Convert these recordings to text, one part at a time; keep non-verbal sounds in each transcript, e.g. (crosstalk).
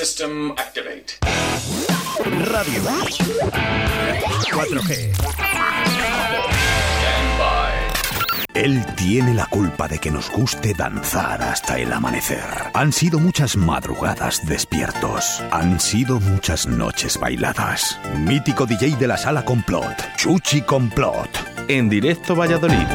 System activate. Radio 4G. Stand by. Él tiene la culpa de que nos guste danzar hasta el amanecer. Han sido muchas madrugadas despiertos. Han sido muchas noches bailadas. Mítico DJ de la sala Complot, Chuchi Complot. En directo Valladolid.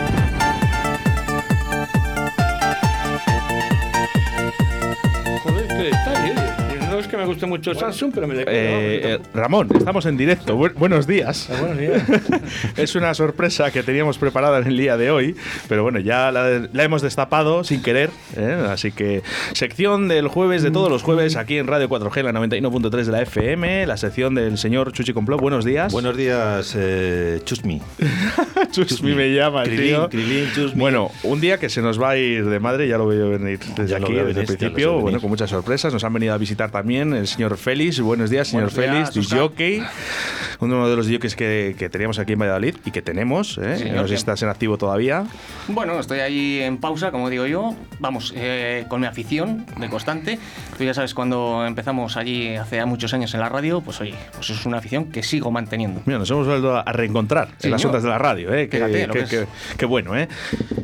Mucho Samsung, pero me le Eh, eh, Ramón, estamos en directo. Bu- buenos días. Buenos días. (laughs) es una sorpresa que teníamos preparada en el día de hoy, pero bueno, ya la, la hemos destapado sin querer. ¿eh? Así que sección del jueves, de todos los jueves, aquí en Radio 4G, la 91.3 de la FM, la sección del señor Chuchi Complot. Buenos días. Buenos días, eh, (laughs) Chusmi. Chusmi me llama, Krilin, tío. Krilin, Chusmi. Bueno, un día que se nos va a ir de madre, ya lo veo venir desde Ya aquí, desde el principio, bueno, con muchas sorpresas. Nos han venido a visitar también el señor Félix. Buenos días, señor Buenos días, Félix, jockey, uno de los jockeys que, que teníamos aquí en Valladolid y que tenemos, ¿eh? Señor, no sé si estás en activo todavía. Bueno, estoy ahí en pausa, como digo yo. Vamos, eh, con mi afición de constante. Tú ya sabes, cuando empezamos allí hace ya muchos años en la radio, pues oye, pues es una afición que sigo manteniendo. Mira, nos hemos vuelto a reencontrar en las ondas de la radio, ¿eh? Qué, Fíjate qué- qué- qué bueno, ¿eh?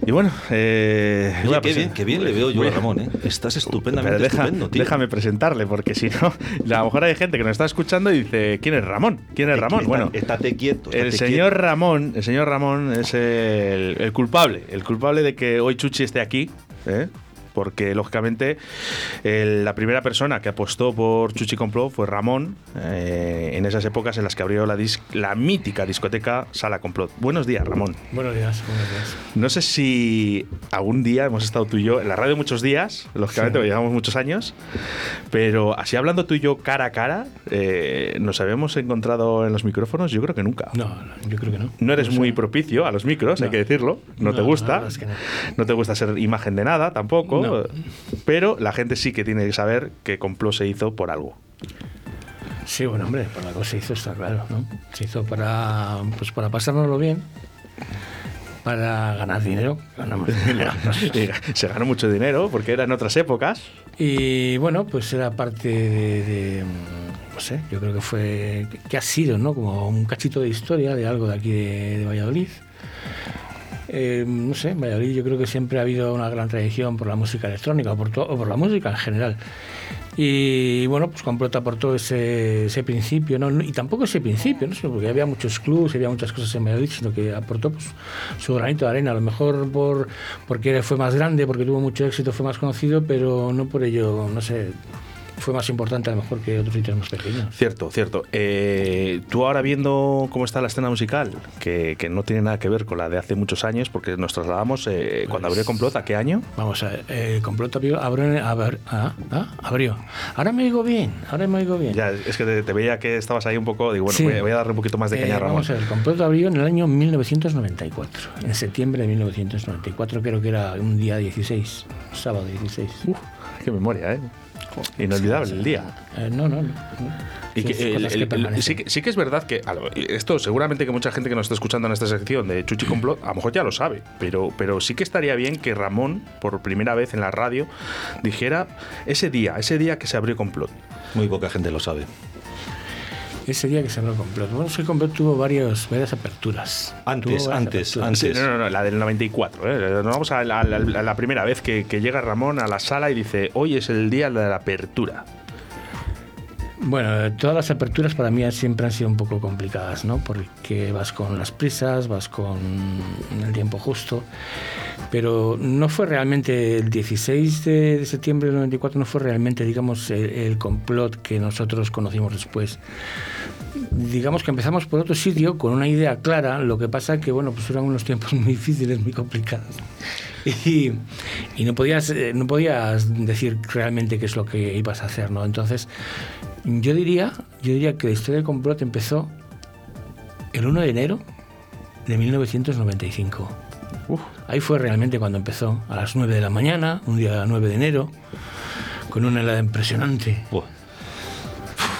Y bueno, eh, Oye, qué bien, qué bien le veo yo a Ramón, ¿eh? Estás estupendamente Pero deja- estupendo, tío. déjame presentarle, porque si no, (laughs) a lo mejor hay gente que nos está escuchando y dice, ¿quién es Ramón? ¿Quién es Ramón? Está- Bueno, estate quieto. el señor quieto. Ramón, el señor Ramón es el, el culpable, el culpable de que hoy Chuchi esté aquí, ¿eh? Porque lógicamente el- la primera persona que apostó por Chuchi Complot fue Ramón eh, en esas épocas en las que abrió la, la mítica discoteca Sala Complot. Buenos días, Ramón. Buenos días, buenos días. No sé si algún día hemos estado tú y yo en la radio muchos días, lógicamente, porque llevamos muchos años, pero así hablando tú y yo cara a cara, eh, ¿nos habíamos encontrado en los micrófonos? Yo creo que nunca. No, no, yo creo que no. No eres muy propicio a los micros, hay que decirlo. No, No, te gusta. es que. No te gusta ser imagen de nada tampoco. No. Pero la gente sí que tiene que saber que Complot se hizo por algo. Sí, bueno, hombre, por cosa se hizo, está claro, ¿no? Se hizo para, pues para pasárnoslo bien, para ganar dinero. Ganamos (laughs) dinero. Se ganó mucho dinero porque eran otras épocas. Y bueno, pues era parte de, de, no sé, yo creo que fue, que ha sido, ¿no? Como un cachito de historia de algo de aquí de, de Valladolid. Eh, no sé, en Valladolid yo creo que siempre ha habido una gran tradición por la música electrónica o por, o por la música en general. Y bueno, pues Complot aportó ese, ese principio, ¿no? y tampoco ese principio, ¿no? Sino porque había muchos clubs, había muchas cosas en Valladolid, sino que aportó pues, su granito de arena, a lo mejor por, porque fue más grande, porque tuvo mucho éxito, fue más conocido, pero no por ello, no sé, fue más importante a lo mejor que otros sitios más pequeños. Cierto, cierto. Eh, tú ahora viendo cómo está la escena musical, que, que no tiene nada que ver con la de hace muchos años, porque nos trasladamos eh, cuando abrió Complot, ¿a qué año? Vamos a ver, eh, Complot abrió, abrió, abr- ah, ah, abrió. Ahora me oigo bien, ahora me oigo bien. Ya, es que te, te veía que estabas ahí un poco, digo, bueno, Sí. voy, a- voy a darle un poquito más de caña Eh, a Ramón. Vamos a ver, Complot abrió en el año 1994, en septiembre de 1994, creo que era un día 16, sábado 16. Uf, qué memoria, ¿eh? Inolvidable el día. Eh, no, no, no. Y que el- cosas el- que el- permanecen. sí, que, sí que es verdad que esto seguramente que mucha gente que nos está escuchando en esta sección de Chuchi Complot a lo mejor ya lo sabe, pero, pero sí que estaría bien que Ramón, por primera vez en la radio, dijera ese día, ese día que se abrió Complot. Muy poca gente lo sabe. Ese día que se abrió Complot. Bueno, sí, Complot tuvo varios, varias aperturas. Antes, varias antes, aperturas. antes. Sí, no, no, no, la del 94. ¿eh? Nos vamos a la, a la- a la primera vez que, que llega Ramón a la sala y dice, hoy es el día de la apertura. Bueno, todas las aperturas para mí siempre han sido un poco complicadas, ¿no? Porque vas con las prisas, vas con el tiempo justo, pero no fue realmente el 16 de, septiembre del 94, no fue realmente, digamos, el, complot que nosotros conocimos después. Digamos que empezamos por otro sitio con una idea clara, lo que pasa que, bueno, pues eran unos tiempos (laughs) muy difíciles, muy complicados. Y, y no, podías, eh, no podías decir realmente qué es lo que ibas a hacer, ¿no? Entonces, yo diría, yo diría que la historia del complot empezó el 1 de enero de 1995. Ahí fue realmente cuando empezó, a las 9 de la mañana, un día 9 de enero, con una helada impresionante.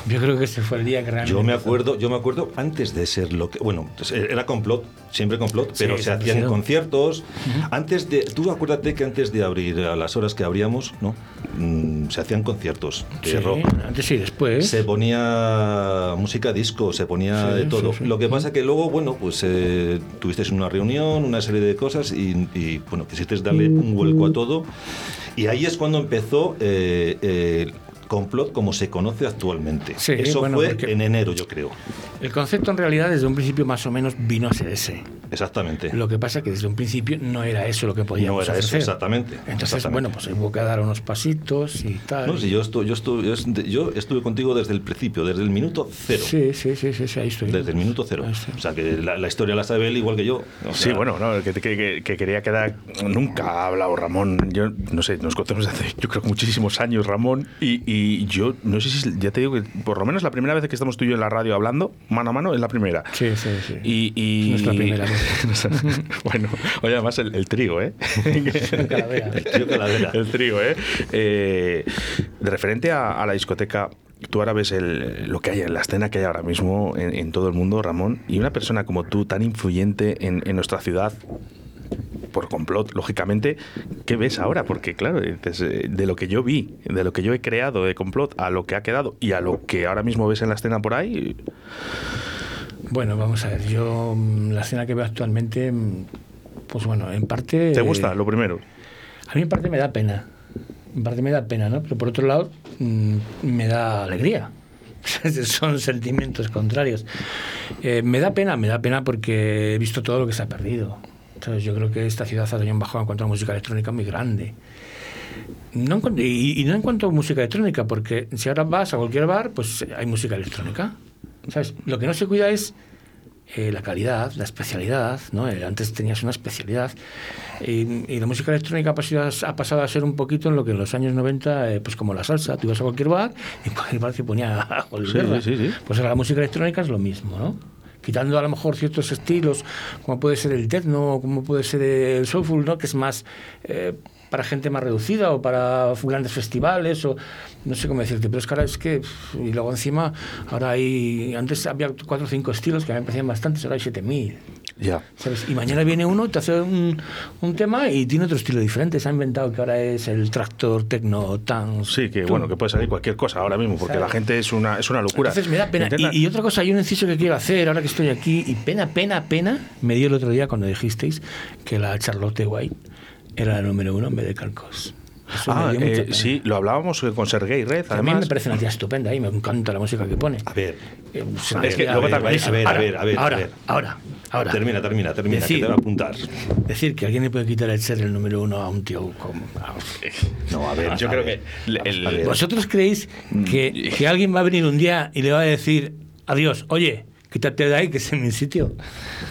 Yo creo que ese fue el día que realmente. Yo me acuerdo, yo me acuerdo antes de ser lo que, bueno, pues, eh, era complot, siempre complot, pero se hacían conciertos. Antes de, tú acuérdate que antes de abrir a las horas que abríamos, ¿no? Mm, se hacían conciertos de Sí, rock. antes y después. Se ponía música disco, se ponía Sí, de todo. Lo que pasa que luego, bueno, pues eh, tuvisteis una reunión, una serie de cosas y, y, bueno, quisisteis darle un vuelco a todo. Y ahí es cuando empezó eh, eh, complot como se conoce actualmente. Sí, Eso bueno, fue en enero, yo creo. El concepto en realidad desde un principio más o menos vino a ser ese. Exactamente. Lo que pasa es que desde un principio no era eso lo que podíamos No era eso, exactamente, Entonces, exactamente. bueno, pues hubo que dar unos pasitos y tal. No, si yo, estu- yo, estu- yo est- yo estuve contigo desde el principio, desde el minuto cero. Sí, sí, sí, sí, sí, ahí estoy. Desde el minuto cero. O sea, que la, la historia la sabe él igual que yo. O Sí, bueno, no, que, que- que- que quería quedar. Nunca ha hablado Ramón. Yo no sé, nos conocemos desde hace, yo creo que muchísimos años, Ramón. Y, y yo no sé si, ya te digo que por lo menos la primera vez que estamos tú y yo en la radio hablando, mano a mano, es la primera. Sí, sí, sí. Y, y- Es nuestra primera vez. (laughs) (laughs) bueno, oye, además el, el trigo, ¿eh? Calavera. El trío Calavera. el trigo, ¿eh? Eh, De referente a, a la discoteca, tú ahora ves el- lo que hay en la escena que hay ahora mismo en, en todo el mundo, Ramón, y una persona como tú, tan influyente en, en nuestra ciudad, por complot, lógicamente, ¿qué ves ahora? Porque, claro, eh, de lo que yo vi, de lo que yo he creado de complot, a lo que ha quedado y a lo que ahora mismo ves en la escena por ahí, Bueno, vamos a ver, yo mm, la escena que veo actualmente, mm, pues bueno, en parte... ¿te gusta? Lo primero. A mí en parte me da pena. En parte me da pena, ¿no? Pero por otro lado, mm, me da alegría. (laughs) Son sentimientos contrarios. Eh, me da pena, me da pena porque he visto todo lo que se ha perdido. ¿Sabes? Yo creo que esta ciudad ha tenido un bajón en cuanto a música electrónica muy grande. No y, y no en cuanto a música electrónica, porque si ahora vas a cualquier bar, pues hay música electrónica. ¿Sabes? Lo que no se cuida es eh, la calidad, la especialidad, ¿no? Eh, Antes tenías una especialidad y, y la música electrónica ha pasado, a- ha pasado a ser un poquito en lo que en los años 90, eh, pues como la salsa, tú ibas a cualquier bar y (laughs) en cualquier bar se ponía sí, sí, sí. Pues ahora la música electrónica es lo mismo, ¿no? Quitando a lo mejor ciertos estilos, como puede ser el techno, como puede ser el soulful, ¿no? Que es más eh, para gente más reducida o para grandes festivales o no sé cómo decirte, pero es que ahora es que y luego encima ahora hay antes había cuatro o cinco estilos que a mí me parecían bastantes, ahora hay 7000. Ya. ¿sabes? Y mañana viene uno, te hace un, un tema y tiene otro estilo diferente. Se ha inventado que ahora es el tractor techno tan. Sí, que bueno, que puede salir cualquier cosa ahora mismo, porque ¿Sabes? la gente es una, es una locura. Entonces me da pena. Intenta- Y, y otra cosa, hay un inciso que quiero hacer ahora que estoy aquí, y pena, pena, pena, me dio el otro día cuando dijisteis que la Charlotte White era la número uno en vez de Carcos. Eso Ah, eh, sí, lo hablábamos con Sergei Red, Que a mí además. me parece una tía estupenda y me encanta la música que pone. A ver, Eh, a ver, Es que a luego a ver, a ver, a ver, a ahora, ver. ahora, ahora. Termina, termina, termina, Decir- que te va a apuntar. Decir que alguien le puede quitar el ser el número uno a un tío como... No, a ver. Yo a creo ver, que el- el-. ¿Vosotros creéis que, que alguien va a venir un día y le va a decir adiós, oye, quítate de ahí que es en mi sitio?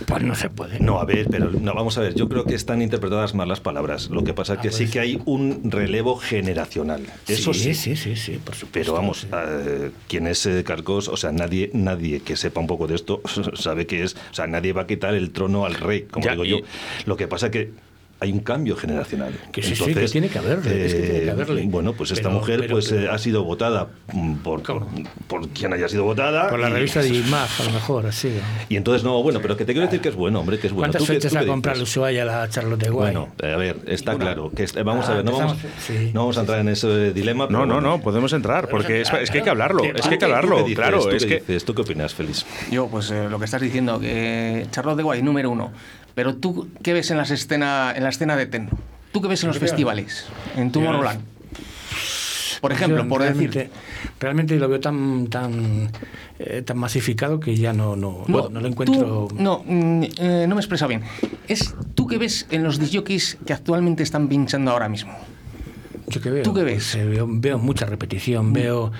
Pues no se puede. No, a ver, pero no, vamos a ver. Yo creo que están interpretadas mal las palabras. Lo que pasa es que Ah, sí que hay un relevo generacional. Eso sí. sí, sí, sí, por supuesto. Pero vamos, sí. eh, quien es eh, Carcos, o sea, nadie, nadie que sepa un poco de esto (laughs) sabe que es, o sea, nadie va a quitar el trono al rey, como Ya, digo y- yo. Lo que pasa que hay un cambio generacional. Que sí, sí, que tiene que haberle, es que tiene que haberle. Bueno, pues esta Pero- mujer pero- pues pero- eh, ha sido votada por, por, por quien haya sido votada. Por la y- revista de (laughs) IMAG, a lo mejor, así. Y entonces, no, bueno, pero que te quiero decir que es bueno, hombre, que es bueno. ¿Cuántas ¿Tú qué- fechas ha comprado? Ushuaia la Charlotte Guay? Bueno, eh, a ver, está Una. claro. que est- vamos a Ah, ver, no vamos, sí. no vamos a entrar en ese dilema. pero No, no, bueno. no, podemos entrar, porque es, entrar, es que hay que hablarlo, es que hay que ¿Tú qué hablarlo, claro, ¿Tú es qué que... dices? ¿Tú qué opinas, Félix? Yo, pues eh, lo que estás diciendo, que Charlotte de Guay, número uno. Pero tú, ¿qué ves en, las escena, en la escena de techno? ¿Tú qué ves en los festivales? En Yo- Tomorrowland. Por ejemplo, por realmente, decir... Realmente lo veo tan tan eh, tan masificado que ya no, no, no, no lo encuentro... tú- no, mm, eh, no me he expresado bien. Es tú que ves en los disjockeys que actualmente están pinchando ahora mismo. ¿Yo qué veo? ¿Tú qué Pues, ves? eh, veo, veo mucha repetición, veo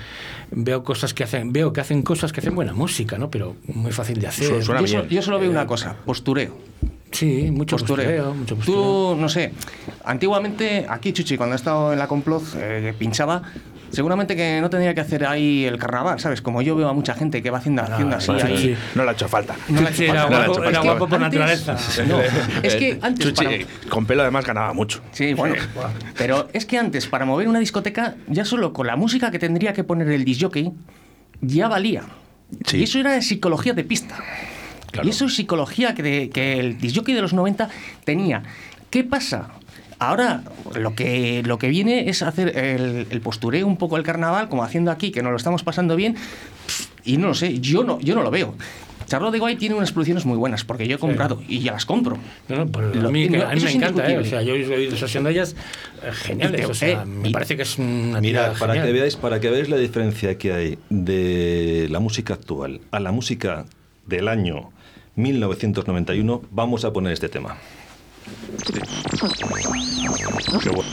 veo cosas que hacen, veo que hacen cosas que hacen buena música, ¿no? Pero muy fácil de hacer. Suena Yo, so- bien. yo solo veo una cosa, postureo. Sí, mucho postureo, mucho postureo. Tú, no sé, antiguamente aquí Chuchi, cuando he estado en la complot, eh, pinchaba, seguramente que no tendría que hacer ahí el carnaval, ¿sabes? Como yo veo a mucha gente que va haciendo, haciendo así. bueno, ahí. sí. No le ha hecho falta. No le ha hecho Sí, era. No guapo, era guapo por naturaleza. (laughs) No, es que antes Chuchi, para- con pelo además ganaba mucho. Sí, bueno. Pero es que antes, para mover una discoteca, ya solo con la música que tendría que poner el disjockey, ya valía. Sí. Y eso era de psicología de pista. Claro. Y eso es psicología que, de- que el disjockey de los 90 tenía. ¿Qué pasa? Ahora lo que, lo que viene es hacer el, el postureo un poco el carnaval, como haciendo aquí, que nos lo estamos pasando bien, y no lo sé, yo no, yo no lo veo. Charlotte de Guay tiene unas producciones muy buenas, porque yo he comprado y ya las compro. No, no, pero Lo- a mí, no, a mí eso me encanta, ¿eh? O sea, yo he oído sesión de ellas eh, geniales. Y te- o sea, eh, me y- parece que es una Mira, para genial. que veáis, para que veáis la diferencia que hay de la música actual a la música del año 1991, vamos a poner este tema. Qué bueno.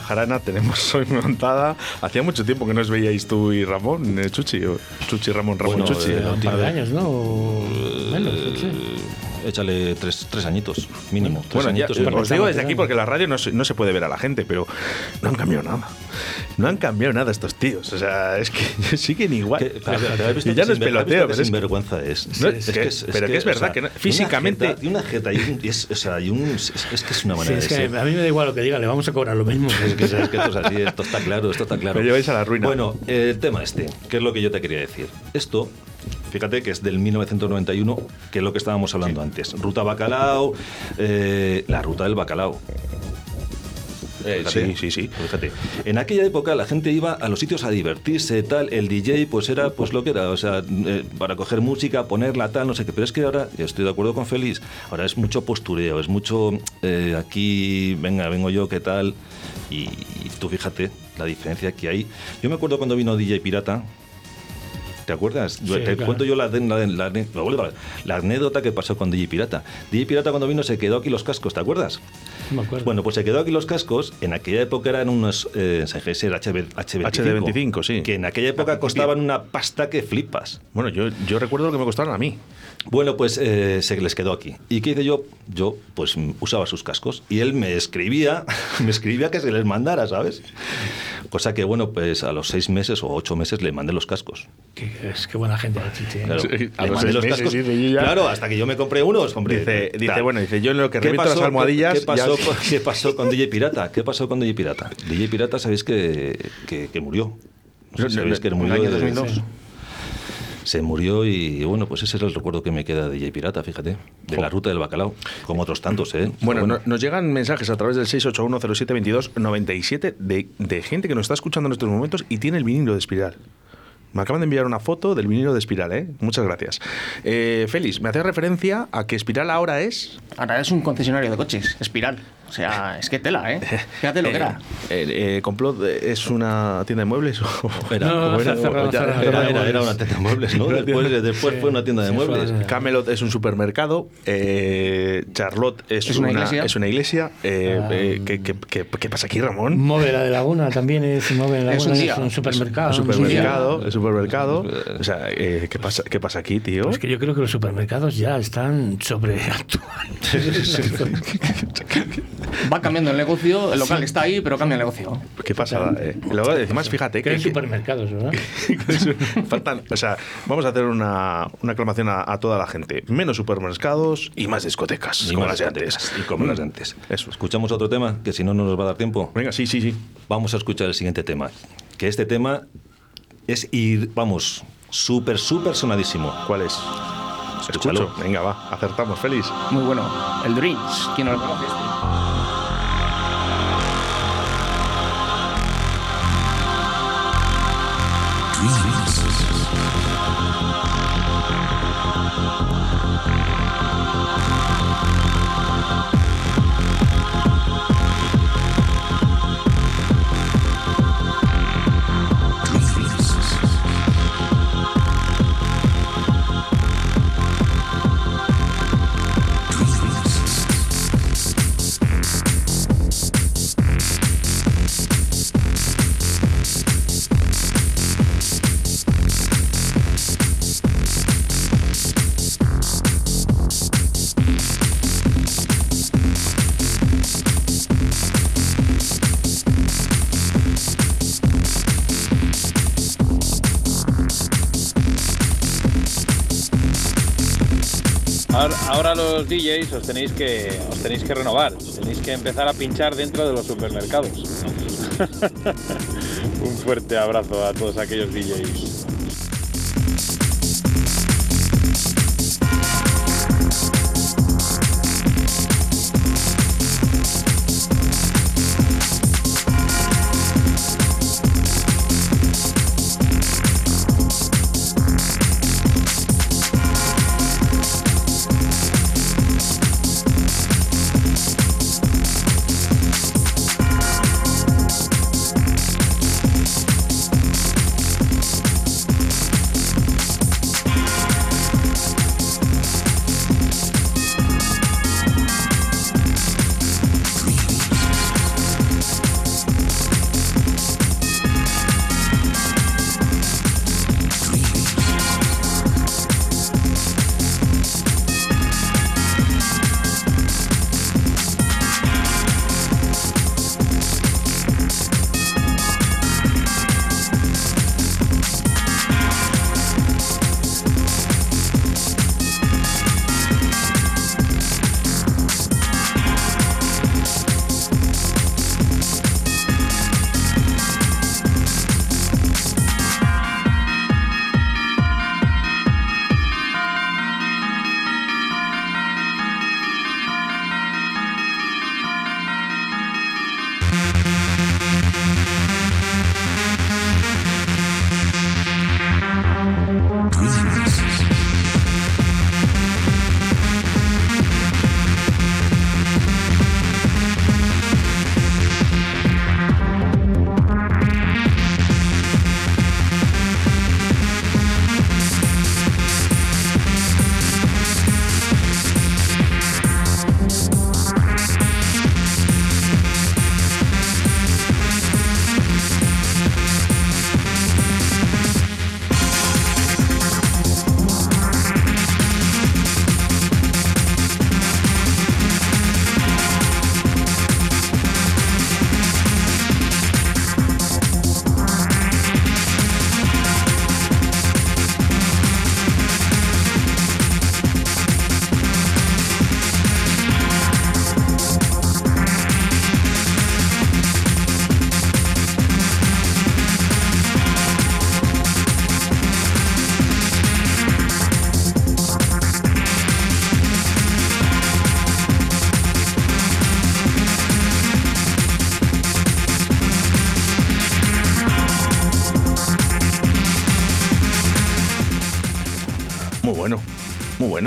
Jarana tenemos hoy montada. Hacía mucho tiempo que no os veíais tú y Ramón, eh, Chuchi. o Chuchi, Ramón, Ramón, Bueno, Chuchi. un par de años, ¿no? O menos. Échale tres, tres añitos, mínimo. tres Bueno, ya, añitos. os mínimo. digo desde aquí porque la radio no se, no se puede ver a la gente, pero no han cambiado nada. No han cambiado nada estos tíos. O sea, es que (laughs) siguen igual. Que- pero- pero ¿has visto y ya no es peloteo, pero es que- sinvergüenza es. No, Es es que- pero que es verdad que no- de una físicamente- jeta- de una jeta y un, y es, o sea, y un- es, es que es una Sí, manera es de que ser. a mí me da igual lo que diga, le vamos a cobrar lo mismo. (laughs) Es que, es que esto es así, esto está claro, esto está claro. Me lleváis a la ruina. Bueno, el tema este, que es lo que yo te quería decir. Esto, fíjate que es del 1991, que es lo que estábamos hablando antes. Ruta Bacalao, eh, la ruta del bacalao. Eh, sí, sí, sí. Fíjate, en aquella época la gente iba a los sitios a divertirse, tal, el DJ pues era pues lo que era, o sea, eh, para coger música, ponerla, tal, no sé qué, pero es que ahora, estoy de acuerdo con Félix, ahora es mucho postureo, es mucho eh, aquí, venga, vengo yo, ¿qué tal? Y, y tú fíjate la diferencia que hay. Yo me acuerdo cuando vino DJ Pirata, ¿Te acuerdas? Sí, Te claro. cuento yo la, la- la- la- la anécdota que pasó con DJ Pirata. DJ Pirata cuando vino se quedó aquí los cascos, ¿te acuerdas? No me acuerdo. Bueno, pues se quedó aquí los cascos. En aquella época eran unos eh, SGS HB, H25, HD25, sí. Que en aquella época costaban una pasta que flipas. Bueno, yo, yo recuerdo lo que me costaron a mí. Bueno, pues eh, se les quedó aquí. ¿Y qué hice yo? Yo, pues usaba sus cascos. Y él me escribía, (laughs) me escribía que se les mandara, ¿sabes? Cosa que, bueno, pues a los seis meses o ocho meses le mandé los cascos. Que, es que buena gente, la Chichi. Claro, Sí, a le los mandé seis los meses, cascos. dice, yo ya- Claro, hasta que yo me compré unos, hombre. Dice, dice bueno, dice, yo en lo que ¿Qué reviento las pasó? almohadillas. ¿Qué pasó, qué pasó con DJ Pirata? ¿Qué pasó con DJ Pirata? DJ Pirata, sabéis que, que, que murió. No, no, sabéis que murió en el año de- 2002. Se murió y bueno, pues ese es el recuerdo que me queda de DJ Pirata, fíjate. De la ruta del bacalao, como otros tantos, ¿eh? Bueno, no- nos llegan mensajes a través del 681072297 de, de gente que nos está escuchando en estos momentos y tiene el vinilo de espiral. Me acaban de enviar una foto del vinilo de espiral, ¿eh? Muchas gracias. Eh, Félix, me hace referencia a que espiral ahora es. Ahora es un concesionario de coches, Espiral. O sea, es que tela, ¿eh? (laughs) Fíjate lo que era. Eh, eh, Complot eh, es una tienda de muebles o (laughs) Era, No, era- cerrado, ya- cerrado, era- cerrado de era- era muebles. una tienda de muebles, ¿no? (laughs) Después, después fue una tienda de Sí, fue muebles. una- Camelot es un supermercado, eh, Charlotte es, Es una una, iglesia. es una iglesia. eh, Ah. eh, ¿qué, qué- qué- qué pasa aquí, Ramón? Móvela de Laguna también es Móvela de Es Laguna, un es día. un supermercado. El es un día. supermercado, el supermercado. (laughs) O sea, eh, ¿qué, pasa, ¿qué pasa aquí, tío? Es que yo creo que los supermercados ya están sobreactuados. (laughs) Va cambiando el negocio, el local está ahí, pero cambia el negocio. ¿Qué pasa? Eh, luego, además, fíjate que hay supermercados, ¿verdad? (laughs) faltan, o sea, vamos a hacer una, una aclamación a, a toda la gente. Menos supermercados y más discotecas, Y como más las de discotecas, antes. Y como las de antes. Eso. Escuchamos otro tema, que si no, no nos va a dar tiempo. Venga, sí, sí, sí. Vamos a escuchar el siguiente tema. Que este tema es ir, vamos, súper, súper sonadísimo. ¿Cuál es? Escúchalo. Escucho. Venga, va, acertamos. Feliz. Muy bueno. El Dreams. ¿Quién no lo conoce? Los DJs os tenéis que os tenéis que renovar, tenéis que empezar a pinchar dentro de los supermercados. (laughs) Un fuerte abrazo a todos aquellos DJs.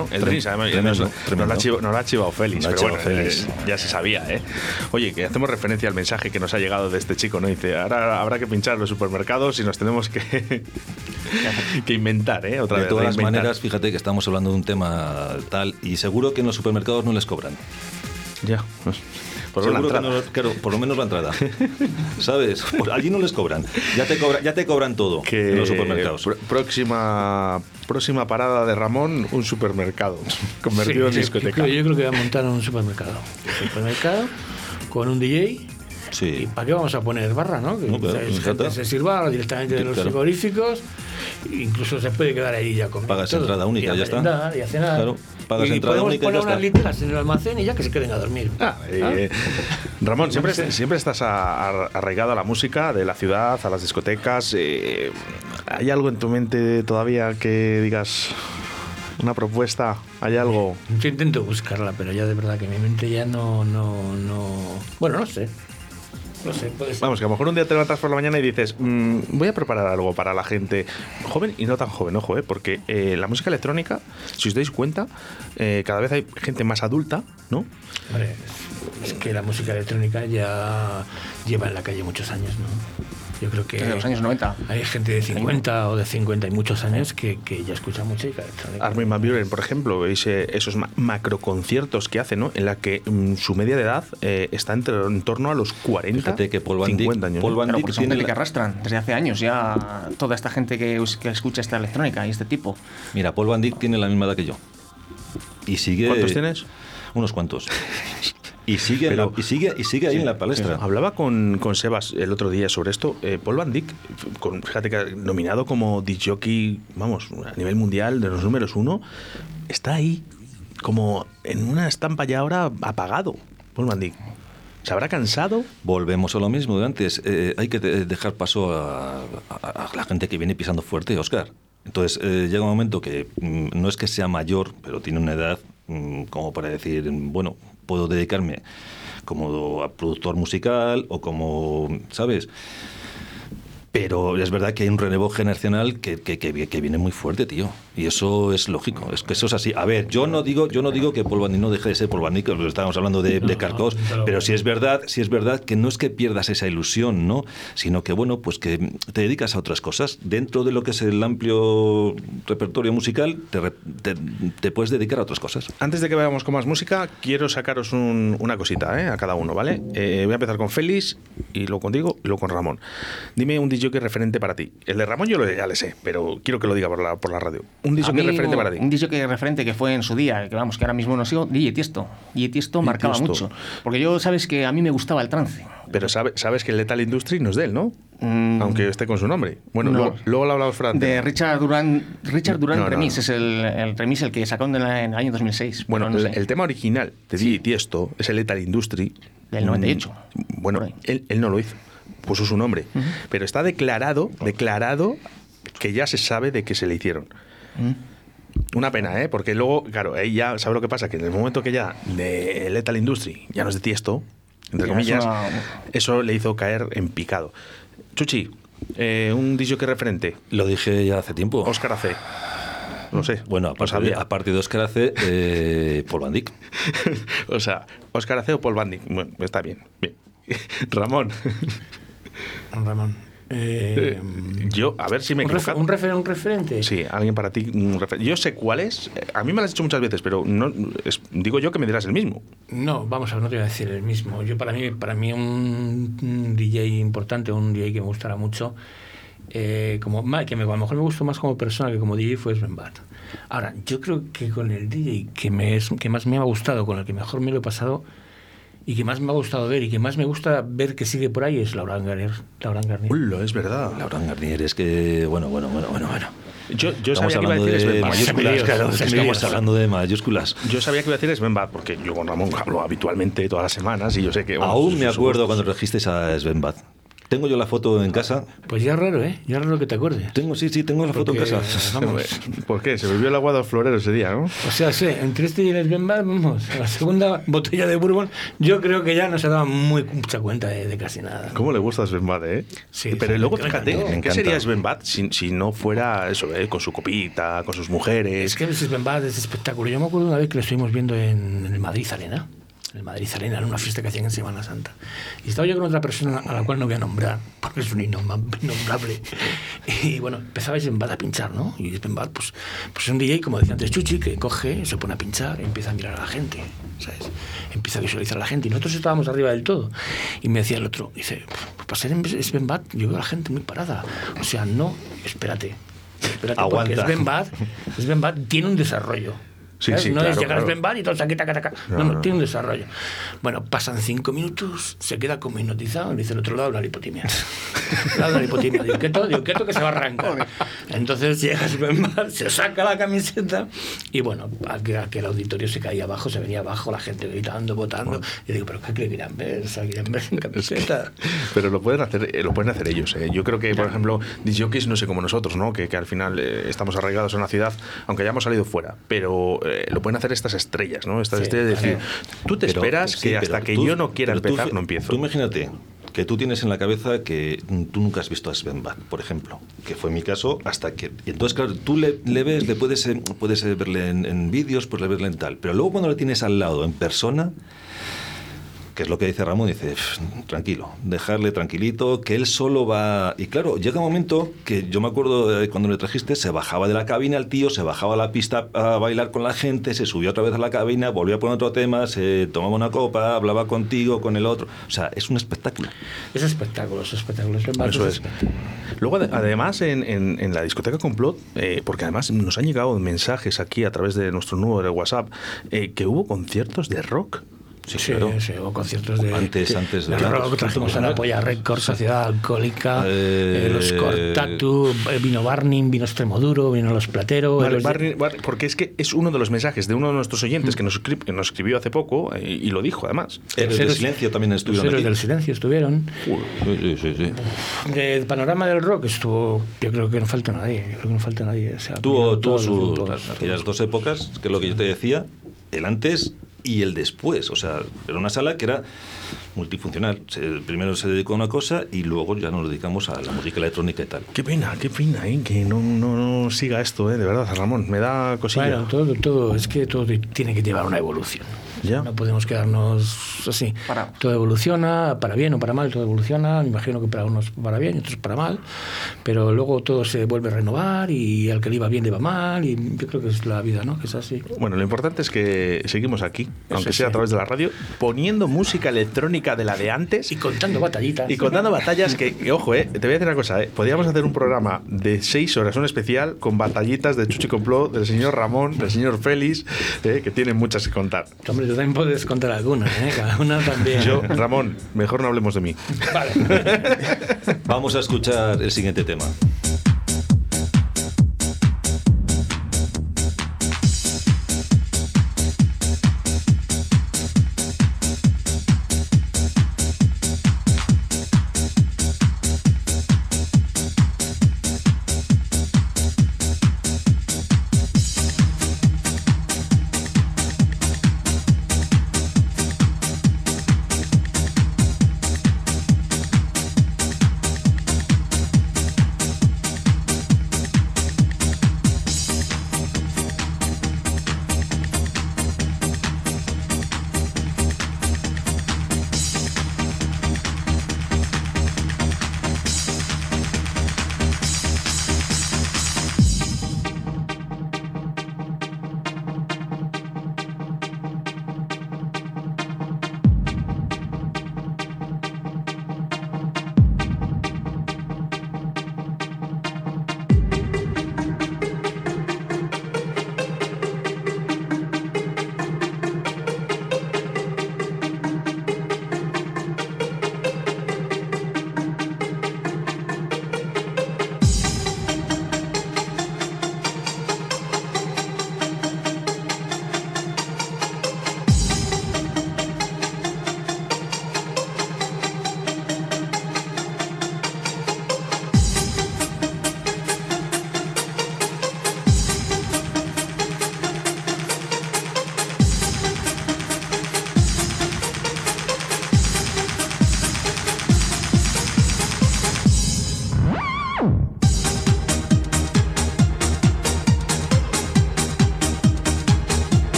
Bueno. El Dreams, además, tremendo, nos, tremendo. nos lo ha chivo- nos lo ha chivado Félix, pero bueno, Félix. eh, ya se sabía, ¿eh? Oye, que hacemos referencia al mensaje que nos ha llegado de este chico, ¿no? Dice, ahora habrá que pinchar los supermercados y nos tenemos que, (laughs) que inventar, ¿eh? Otra De vez, todas las maneras, fíjate que estamos hablando de un tema tal y seguro que en los supermercados no les cobran. Ya. pues, Por Seguro que no- claro, por lo menos la entrada. (laughs) ¿Sabes? Pues allí no les cobran. Ya te, cobra- ya te cobran todo que en los supermercados. pr- próxima próxima parada de Ramón un supermercado (laughs) convertido en Sí, discoteca Yo creo que va a montar un supermercado. Un supermercado con un DJ. ¿Y Sí. para qué vamos a poner barra, no? Que No, gente se sirva directamente de los claro. frigoríficos. Incluso se puede quedar ahí ya con Pagas todo. entrada única, y ya está. Y a cenar. Claro, pagas y entrada podemos única y poner ya unas está. literas en el almacén y ya que se queden a dormir. Ah, eh, Ramón, siempre, siempre estás a- a- arraigado a la música de la ciudad, a las discotecas. eh, ¿Hay algo en tu mente todavía que digas una propuesta? ¿Hay algo? Yo intento buscarla, pero ya de verdad que mi mente ya no, no, no. Bueno, no sé. No sé, puede ser. Vamos, que a lo mejor un día te levantas por la mañana y dices, "Mm, voy a preparar algo para la gente joven y no tan joven, ojo, ¿eh? porque eh, la música electrónica, si os dais cuenta, eh, cada vez hay gente más adulta, ¿no? Hombre, es que la música electrónica ya lleva en la calle muchos años, ¿no? Yo creo que Desde los años 90. hay gente de 50 o de 50 y muchos años que, que ya escucha música electrónica. Armin Van Buren, por ejemplo, veis eh, esos ma- macroconciertos que hace, ¿no? En la que mm, su media de edad eh, está entre, en torno a los 40, Fíjate que Paul Van Dyck- 50 años. Paul. Van Dyck porque son tiene la- que arrastran desde hace años ya toda esta gente que, que escucha esta electrónica y este tipo. Mira, Paul Van Dyck tiene la misma edad que yo. Y sigue. ¿Cuántos tienes? Unos cuantos. (laughs) Y sigue, Pero- y sigue, y sigue ahí en la palestra. Hablaba con, con Sebas el otro día sobre esto. Eh, Paul Van Dyck, con, fíjate que nominado como disc jockey, vamos, a nivel mundial de los números uno, está ahí como en una estampa ya ahora apagado. Paul Van Dyck. ¿Se habrá cansado? Volvemos a lo mismo de antes. Eh, hay que de- dejar paso a, a- a la gente que viene pisando fuerte, Oscar. Entonces, eh, llega un momento que mm, no es que sea mayor, pero tiene una edad mm, como para decir, bueno, puedo dedicarme como productor musical o como, ¿sabes? Pero es verdad que hay un relevo generacional que, que, que vi- que viene muy fuerte, tío. Y eso es lógico, es que eso es así. A ver, yo no digo, yo no digo que Paul Van Dyck no deje de ser Paul que lo estábamos hablando de, de Carcos, pero- si es verdad, si es verdad que no es que pierdas esa ilusión, ¿no? Sino que, bueno, pues que te dedicas a otras cosas. Dentro de lo que es el amplio repertorio musical, te, re- te- te puedes dedicar a otras cosas. Antes de que vayamos con más música, quiero sacaros un- una cosita ¿eh? a cada uno, ¿vale? Eh, voy a empezar con Félix, y luego contigo, y luego con Ramón. Dime un DJ que es referente para ti. El de Ramón yo lo, ya le sé, pero quiero que lo diga por la, por la radio. Un DJ mí, referente para ti. Un disco que referente que fue en su día, que vamos, que ahora mismo no sigo, DJ Tiesto. DJ Tiesto marcaba Tiesto. mucho. Porque yo, sabes que a mí me gustaba el trance. Pero sabe- sabes que el Lethal Industry no es de él, ¿no? Mm. Aunque esté con su nombre. Bueno, No. luego, luego lo hablamos Fran. De Richard Durán, Richard Durán No, Remix, no. es el, el remix el que sacaron en, la- en el año 2006. Bueno, el, el tema original de DJ Tiesto es el Lethal Industry. Del 98. Mm, Bueno, él, él no lo hizo, puso su nombre. Pero está declarado, declarado que ya se sabe de que se le hicieron. Una pena, ¿eh? Porque luego, claro, ahí ya, ¿sabe lo que pasa? Que en el momento que ya de Lethal Industry ya no es de Tiesto, entre Ya comillas, es una- eso le hizo caer en picado. Chuchi, eh, un disco que referente, Lo dije ya hace tiempo. Oscar AC. No sé. Bueno, aparte, de, sabía. aparte de Oscar hace eh, Paul Van Dyck. (laughs) o sea, Oscar AC o Paul Van Dyck. Bueno, está bien. bien. (laughs) Ramón. Ramón. Eh, Yo, a ver si me un, refer- un, refer- un referente. Sí, alguien para ti. un refer- Yo sé cuál es. A mí me lo has dicho muchas veces, pero no es- digo yo que me dirás el mismo. No, vamos a ver, no te voy a decir el mismo. Yo para mí, para mí un, un DJ importante, un DJ que me gustará mucho, eh, como que me, a lo mejor me gustó más como persona que como DJ fue Sven Bat. Ahora, yo creo que con el DJ que, me es, que más me ha gustado, con el que mejor me lo he pasado y que más me ha gustado ver y que más me gusta ver que sigue por ahí es Laura Garnier. Laura Garnier. Ulo, es verdad. Laura Garnier es que, bueno, bueno, bueno, bueno, bueno. Yo, yo Estamos sabía que iba a decir de mayúsculas, claro, Se me estamos hablando de mayúsculas. Yo sabía que iba a decir Sven Bat, porque yo con Ramón hablo habitualmente todas las semanas y yo sé que. bueno, Aún me acuerdo cuando registeis a Sven Bad. Tengo yo la foto en casa. Pues ya es raro, ¿eh? Ya es raro que te acuerdes. Tengo, sí, sí, tengo la foto en casa. Vamos. (laughs) ¿Por qué? Se bebió el agua de los floreros ese día, ¿no? O sea, sí, entre este y el Sven Bad, vamos, la segunda botella de Bourbon, yo creo que ya no se daba muy mucha cuenta de, de casi nada. ¿Cómo le gusta a Sven Bad, eh? Sí, Pero sí, luego, me fíjate. Me ¿qué sería Sven Bad si, si no fuera eso, eh? Con su copita, con sus mujeres. Es que el Sven Bad es espectáculo. Yo me acuerdo una vez que lo estuvimos viendo en, en Madrid Arena. En el Madrid Arena, en una fiesta que hacían en Semana Santa. Y estaba yo con otra persona a la cual no voy a nombrar, porque es un innom- innombrable. Y bueno, empezaba Bad a pinchar, ¿no? Y Bad, pues, pues es un DJ, como decía antes Chuchi, que coge, se pone a pinchar y empieza a mirar a la gente, ¿sabes? Empieza a visualizar a la gente. Y nosotros estábamos arriba del todo. Y me decía el otro, dice, pues para ser Sven Bad, yo veo a la gente muy parada. O sea, no, espérate. Espérate, porque Aguanta. Sven Bad, Sven Bad tiene un desarrollo. Sí, ¿sabes? sí, no claro, es llegar claro. a Sven Bad y todo aquí, taca, taca. No, No, tiene un desarrollo. Bueno, pasan cinco minutos, se queda como hipnotizado y dice el otro lado la lipotimia. lado (laughs) la lipotimia. Digo, quieto, digo, quieto que se va a arrancar. Entonces llega Sven Bad, se saca la camiseta y bueno, aquel, aquel auditorio se caía abajo, se venía abajo, la gente gritando, votando. Y digo, ¿pero qué querían ver? O sea, querían ver sin (laughs) camiseta. Pero lo pueden hacer, eh, lo pueden hacer ellos. eh. Yo creo que, por ejemplo, disjockeys no sé como nosotros, ¿no? Que, que al final eh, estamos arraigados en una ciudad, aunque hayamos salido fuera. Pero eh, lo pueden hacer estas estrellas, ¿no? Estas Sí, estrellas de decir, tú te Pero- esperas sí, que hasta que tú- yo no quiera tú empezar, no empiezo. Tú imagínate que tú tienes en la cabeza que tú nunca has visto a Sven Bad, por ejemplo, que fue mi caso hasta que... y entonces, claro, tú le, le ves, le puedes, eh, puedes eh, verle en, en vídeos, puedes verle en tal, pero luego cuando le tienes al lado en persona... Que es lo que dice Ramón, dice, "Pff, tranquilo, dejarle tranquilito, que él solo va... Y claro, llega un momento que yo me acuerdo de cuando le trajiste, se bajaba de la cabina el tío, se bajaba a la pista a bailar con la gente, se subió otra vez a la cabina, volvió a poner otro tema, se tomaba una copa, hablaba contigo, con el otro. O sea, es un espectáculo. Es espectáculo, es espectáculo. Bad Eso es. espectáculo. Luego, ade- además, en, en- en la discoteca Complot, eh, porque además nos han llegado mensajes aquí a través de nuestro número de WhatsApp, eh, que hubo conciertos de rock. Sí, Sí, claro. sí, hubo conciertos de, Antes- antes de de rock, trajimos a la. Polla Records, Sociedad Alcohólica, Eh, eh, los Cortatu, eh, vino Barning, vino Extremoduro, vino Los Platero, Vale, Héroes de- Barney- Barney- porque es que es uno de los mensajes de uno de nuestros oyentes que, nos, que nos escribió hace poco eh, y lo dijo además. Héroes del Héroes- Silencio también los estuvieron Héroes aquí. del Silencio estuvieron. Sí, sí, sí, sí. Del panorama del rock estuvo, yo creo que no falta nadie, yo creo que no falta nadie. o sea, Tuvo, tuvo los sus aquellas dos épocas, que es lo que yo te decía, el antes y el después. O sea, era una sala que era multifuncional. Se- primero se dedicó a una cosa y luego ya nos dedicamos a la música electrónica y tal. Qué pena, qué pena, eh, que no, no, no siga esto, eh, de verdad, Ramón. Me da cosilla. Bueno, todo, todo, es que todo tiene que llevar una evolución. Ya. No podemos quedarnos así. Parados. Todo evoluciona, para bien o para mal, todo evoluciona. Me imagino que para unos para bien y otros para mal. Pero luego todo se vuelve a renovar y al que le iba bien le va mal. Y yo creo que es la vida, ¿no? Que es así. Bueno, lo importante es que seguimos aquí, aunque sí. sea a través de la radio, poniendo música electrónica de la de antes Y contando batallitas. y contando batallas que, que, ojo, eh, te voy a decir una cosa, eh, podríamos hacer un programa de seis horas, un especial, con batallitas de Chuchi Complot, del señor Ramón, del señor Félix, eh, que tienen muchas que contar. Hombre, tú también puedes contar alguna, ¿eh? Cada una también. Yo, Ramón, mejor no hablemos de mí. Vale. (laughs) Vamos a escuchar el siguiente tema.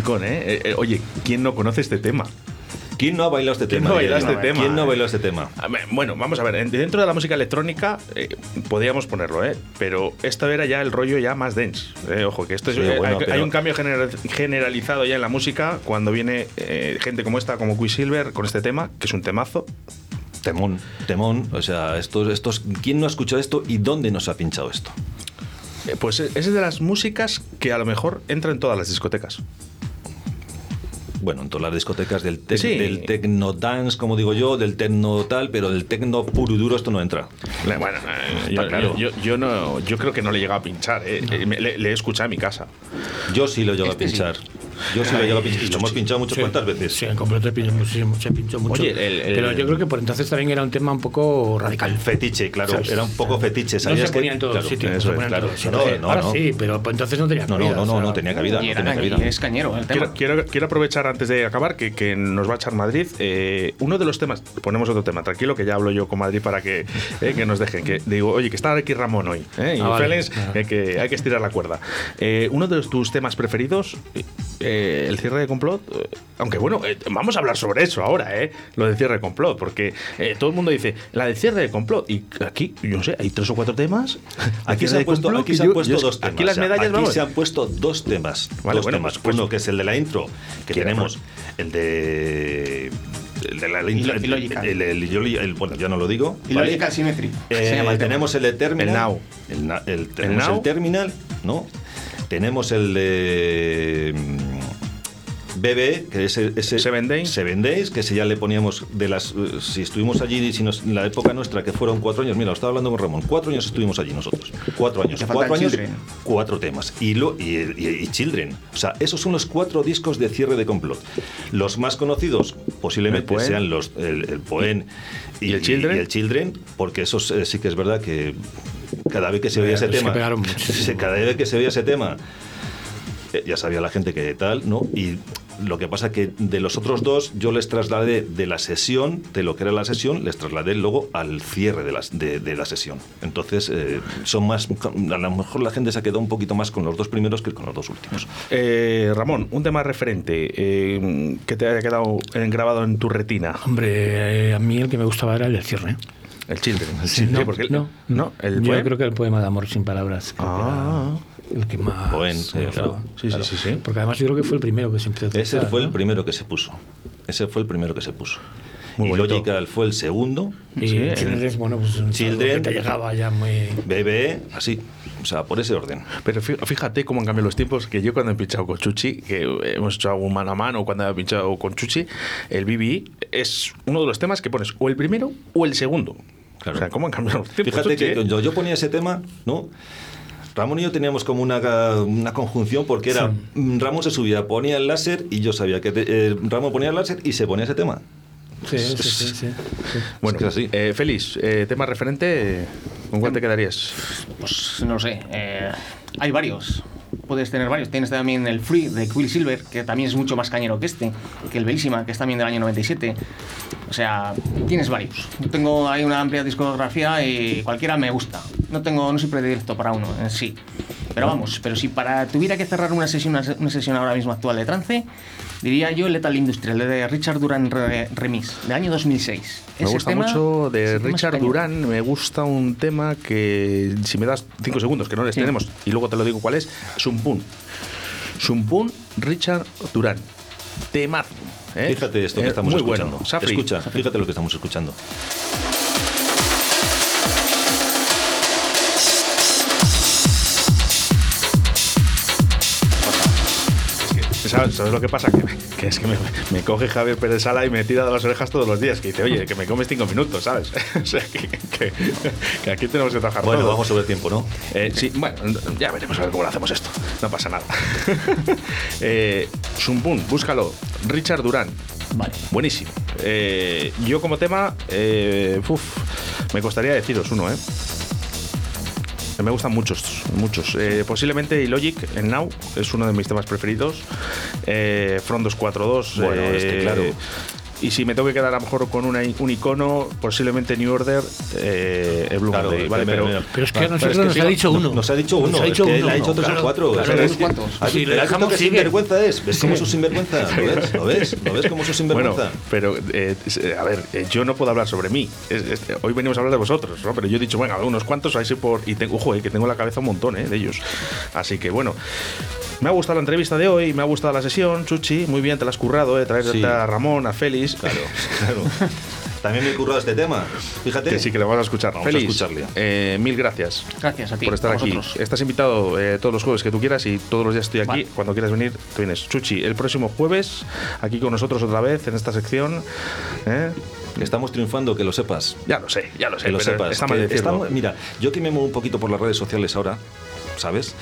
Musicón, ¿eh? Eh, eh, Oye, ¿quién no conoce este tema? ¿Quién no ha bailado este ¿Quién tema? no ha bailado diría yo? este tema? ¿Quién no bailado este tema? A ver, Bueno, vamos a ver, en- dentro de la música electrónica eh, podíamos ponerlo, ¿eh? Pero esto era ya el rollo ya más dense. eh, Ojo, que esto es, Sí, eh, bueno, hay, pero- hay un cambio general- generalizado ya en la música cuando viene eh, gente como esta, como Quicksilver, con este tema, que es un temazo. Temón, temón. O sea, estos, estos, ¿quién no ha escuchado esto y dónde nos ha pinchado esto? Eh, Pues es de las músicas que a lo mejor entra en todas las discotecas. Bueno, en todas las discotecas del, tec- Sí. del techno dance, como digo yo, del techno tal, pero del techno puro y duro esto no entra. Bueno, eh, yo, claro. yo, yo no, yo creo que no le llega a pinchar. eh. Eh, Le, le he escuchado en mi casa. Yo sí lo llego Este a sí. Yo sí lo llego a pinchar. Y lo hemos pinchado muchas Sí. cuantas veces. Sí, en completo se pinchó muchísimo, se pinchó mucho. Oye, el- el- pero yo creo que por entonces también era un tema un poco radical. Fetiche, claro. ¿Sabes? Era un poco fetiche. No ¿sabías se que- ponía en todos claro, los sitios. no eso se ponía en claro. todos los No, sitios. no, Ahora no. sí, pero por entonces no tenía No, cabida, no, no, o no, sea, no tenía cabida. Y No era tenía cabida. es cañero el tema. Quiero, quiero, quiero aprovechar antes de acabar que, que nos va a echar Madrid. eh, uno de los temas, ponemos otro tema, tranquilo que ya hablo yo con Madrid para que, eh, que nos dejen. Que digo, oye, que está aquí Ramón hoy. eh, y Ah, vale. Félix, Ah. eh, que hay que estirar la cuerda. Eh, uno de tus temas preferidos, eh, el cierre de complot. eh, aunque bueno, eh, vamos a hablar sobre eso ahora, ¿eh? Lo del cierre de complot, porque eh, todo el mundo dice, la del cierre de complot. Y aquí, yo no sé, hay tres o cuatro temas. (laughs) Aquí se han puesto, complot, aquí que se han yo- puesto yo- dos temas. Aquí las o sea, medallas, aquí vamos. se han puesto dos temas. Vale, dos bueno, temas. pues- Uno que es el de la intro, que tenemos el de. El de la el, el- el- bueno, ya no lo digo. Y ¿vale? Eh, tenemos el de Terminal. El Now. El, Now. Terminal, ¿no? Tenemos el de. BB, que es ese Seven Days. Seven Days, que si ya le poníamos de las. eh, Si estuvimos allí, si nos- en la época nuestra, que fueron cuatro años, mira, lo estaba hablando con Ramón, cuatro años estuvimos allí nosotros. Cuatro años. Cuatro años, Children. cuatro temas. Y, lo, y, y- y Children. O sea, esos son los cuatro discos de cierre de complot. Los más conocidos, posiblemente, sean los, el, el Poem ¿Y el Children? y el Children, porque esos eh, sí que es verdad que cada vez que se oía ese tema, (laughs) cada vez que se oía ese tema, eh, ya sabía la gente que tal, ¿no? Y lo que pasa que de los otros dos yo les trasladé de la sesión, de lo que era la sesión, les trasladé luego al cierre de, las, de, de la sesión. Entonces, eh, son más, a lo mejor la gente se ha quedado un poquito más con los dos primeros que con los dos últimos. Eh, Ramón, un tema referente eh, que te haya quedado grabado en tu retina. Hombre, eh, a mí el que me gustaba era el del cierre. El Children. El Sí, Children, no, porque el- no, no, el Yo Poem. creo que el poema de amor sin palabras. Ah. era el que más. Me sí, gustaba. sí, sí, sí, sí. Porque además yo creo que fue el primero que se empezó a Ese utilizar, fue el ¿no? primero que se puso. Ese fue el primero que se puso. Muy y bonito. Logical fue el segundo. Y Sí, Children, bueno, pues un Children. te llegaba ya muy. BB, así. O sea, por ese orden. Pero fí- fíjate cómo han cambiado los tiempos, que yo cuando he pinchado con Chuchi, que hemos hecho algún mano a mano cuando he pinchado con Chuchi, el BB es uno de los temas que pones o el primero o el segundo. Claro. O sea, cómo han cambiado los tiempos. Fíjate Chuchi, que eh? cuando yo ponía ese tema, ¿no? Ramón y yo teníamos como una, una conjunción porque era mm, Ramón se subía, ponía el láser y yo sabía que te- eh, Ramón ponía el láser y se ponía ese tema. Sí, sí, sí. sí, sí. Bueno, Es que es así. eh, Félix, eh, tema referente, ¿con cuál te quedarías? Pues no sé, eh, hay varios. Puedes tener varios. Tienes también el Free de Quicksilver, que también es mucho más cañero que este, que el Bellísima, que es también del año 97. O sea, tienes varios. Yo tengo ahí una amplia discografía y cualquiera me gusta. No tengo, no soy predilecto para uno en sí. Pero vamos, pero si para tuviera que cerrar una sesión, una, una sesión ahora mismo actual de trance, diría yo Lethal Industrial, el de Richard Duran Re- Remix, del año 2006. Me Ese gusta tema- mucho de Richard cañero. Durán, me gusta un tema que, si me das cinco segundos, que no les Sí. tenemos, y luego te lo digo cuál es, Sumpun. Sumpun, Richard Durán. Temazo. ¿eh? Fíjate esto que Eh, estamos muy escuchando. Bueno. Safri. Escucha, fíjate lo que estamos escuchando. ¿Sabes, sabes lo que pasa? Que, que es que me, me coge Javier Pérez Sala y me tira de las orejas todos los días. Que dice, oye, que me comes cinco minutos, ¿sabes? (laughs) o sea, que, que- que aquí tenemos que trabajar Bueno, vamos sobre el tiempo, ¿no? Eh, sí, bueno, ya veremos a ver cómo lo hacemos esto. No pasa nada. (laughs) eh, búscalo. Richard Durán. Vale. Buenísimo. Eh, yo como tema, eh, uf, me costaría deciros uno, ¿eh? Me gustan muchos, muchos. Eh, posiblemente Logic en Now es uno de mis temas preferidos. Eh, Front 242. Bueno, es que claro. Y si me tengo que quedar a lo mejor con una, un icono, posiblemente New Order, eh, el Blue Claro, Monday, ¿vale? Pero. Pero es que a nosotros es que nos sí, ha dicho uno. Nos ha dicho uno. Nos ha dicho es que uno. él ha dicho tres Claro, o cuatro. claro, O sea, unos es que- cuantos. ¿Has Si le dejamos, sigue. sinvergüenza es? ¿Ves cómo es un sinvergüenza? (laughs) ¿Lo ves? ¿Lo ves? ¿Lo ves cómo es un bueno, sinvergüenza? pero eh, a ver, eh, yo no puedo hablar sobre mí. Es- es- hoy venimos a hablar de vosotros, ¿no? Pero yo he dicho, bueno, unos cuantos, ahí sí por. Y tengo, ojo, eh, que tengo en la cabeza un montón eh, de ellos. Así que bueno. Me ha gustado la entrevista de hoy, me ha gustado la sesión, Chuchi. Muy bien, te la has currado, eh, traerte Sí. a Ramón, a Félix. Claro, (laughs) claro. También me he currado este tema. Fíjate. Que sí que lo vamos a escuchar. Vamos a Félix, escucharle. eh, mil gracias Gracias a ti. por estar a aquí. Estás invitado eh, todos los jueves que tú quieras y todos los días estoy aquí. Vale. Cuando quieras venir, tú vienes. Chuchi, el próximo jueves, aquí con nosotros otra vez en esta sección. ¿eh? Estamos triunfando, que lo sepas. Ya lo sé, ya lo sé. Que lo sepas. Está mal decirlo. estamos- mira, yo que me muevo un poquito por las redes sociales ahora, ¿sabes?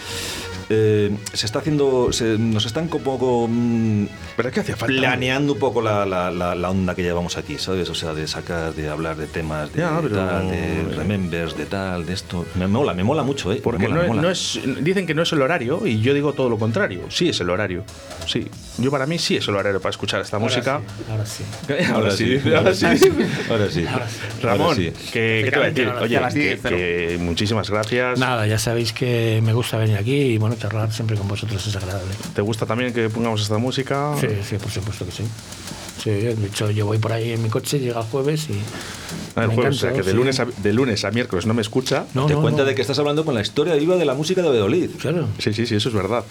Eh, se está haciendo, se- nos están un poco mm, Pero es que hacía falta. planeando un poco la, la- la- la onda que llevamos aquí, ¿sabes? O sea, de sacar, de hablar de temas, de Ya, pero- tal, de remembers, de tal, de esto. Me mola, me mola mucho, ¿eh? Porque Me mola, no, me mola. no es, dicen que no es el horario y yo digo todo lo contrario. Sí es el horario. Sí. Yo para mí sí es el horario para escuchar esta música. (laughs) Ahora sí. Ahora sí, ahora sí. Ahora sí. Ramón, Ahora sí. que, ¿qué te voy a decir? Oye, a las que, 10, cero. que muchísimas gracias. Nada, ya sabéis que me gusta venir aquí y bueno, charlar siempre con vosotros es agradable. ¿Te gusta también que pongamos esta música? Sí, sí, por supuesto que sí. Sí, de hecho yo voy por ahí en mi coche, llega el jueves y... Ah, el jueves, o sea, que de sí. lunes, a, de lunes a miércoles no me escucha. No, Te no, cuenta no. de que estás hablando con la historia viva de la música de Valladolid. Claro. Sí, sí, sí, eso es verdad.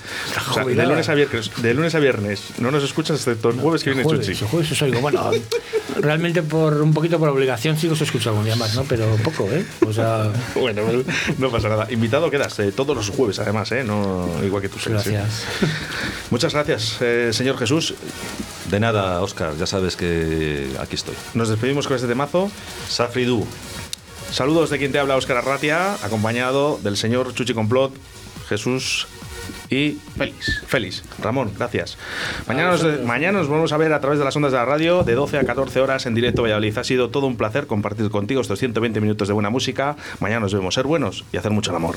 O sea, de lunes a viernes, de lunes a viernes no nos escuchas excepto el jueves que viene jueves, Chuchi. el jueves os oigo. Bueno, (laughs) realmente por un poquito por obligación sí que os escucho algún día más, ¿no? Pero poco, ¿eh? O sea, (laughs) Bueno, no pasa nada. Invitado quedas eh, todos los jueves, además, ¿eh? No, igual que tú. gracias. (laughs) Muchas gracias, eh, señor Jesús. De nada, Oscar, ya sabes que aquí estoy. Nos despedimos con este temazo. Safridu. Saludos de quien te habla, Óscar Arratia, acompañado del señor Chuchi Complot, Jesús y Félix. Félix. Ramón, gracias. Mañana nos, mañana nos volvemos a ver a través de las ondas de la radio de 12 a 14 horas en directo Valladolid. Ha sido todo un placer compartir contigo estos 120 minutos de buena música. Mañana nos vemos ser buenos y hacer mucho el amor.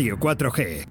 Radio 4G.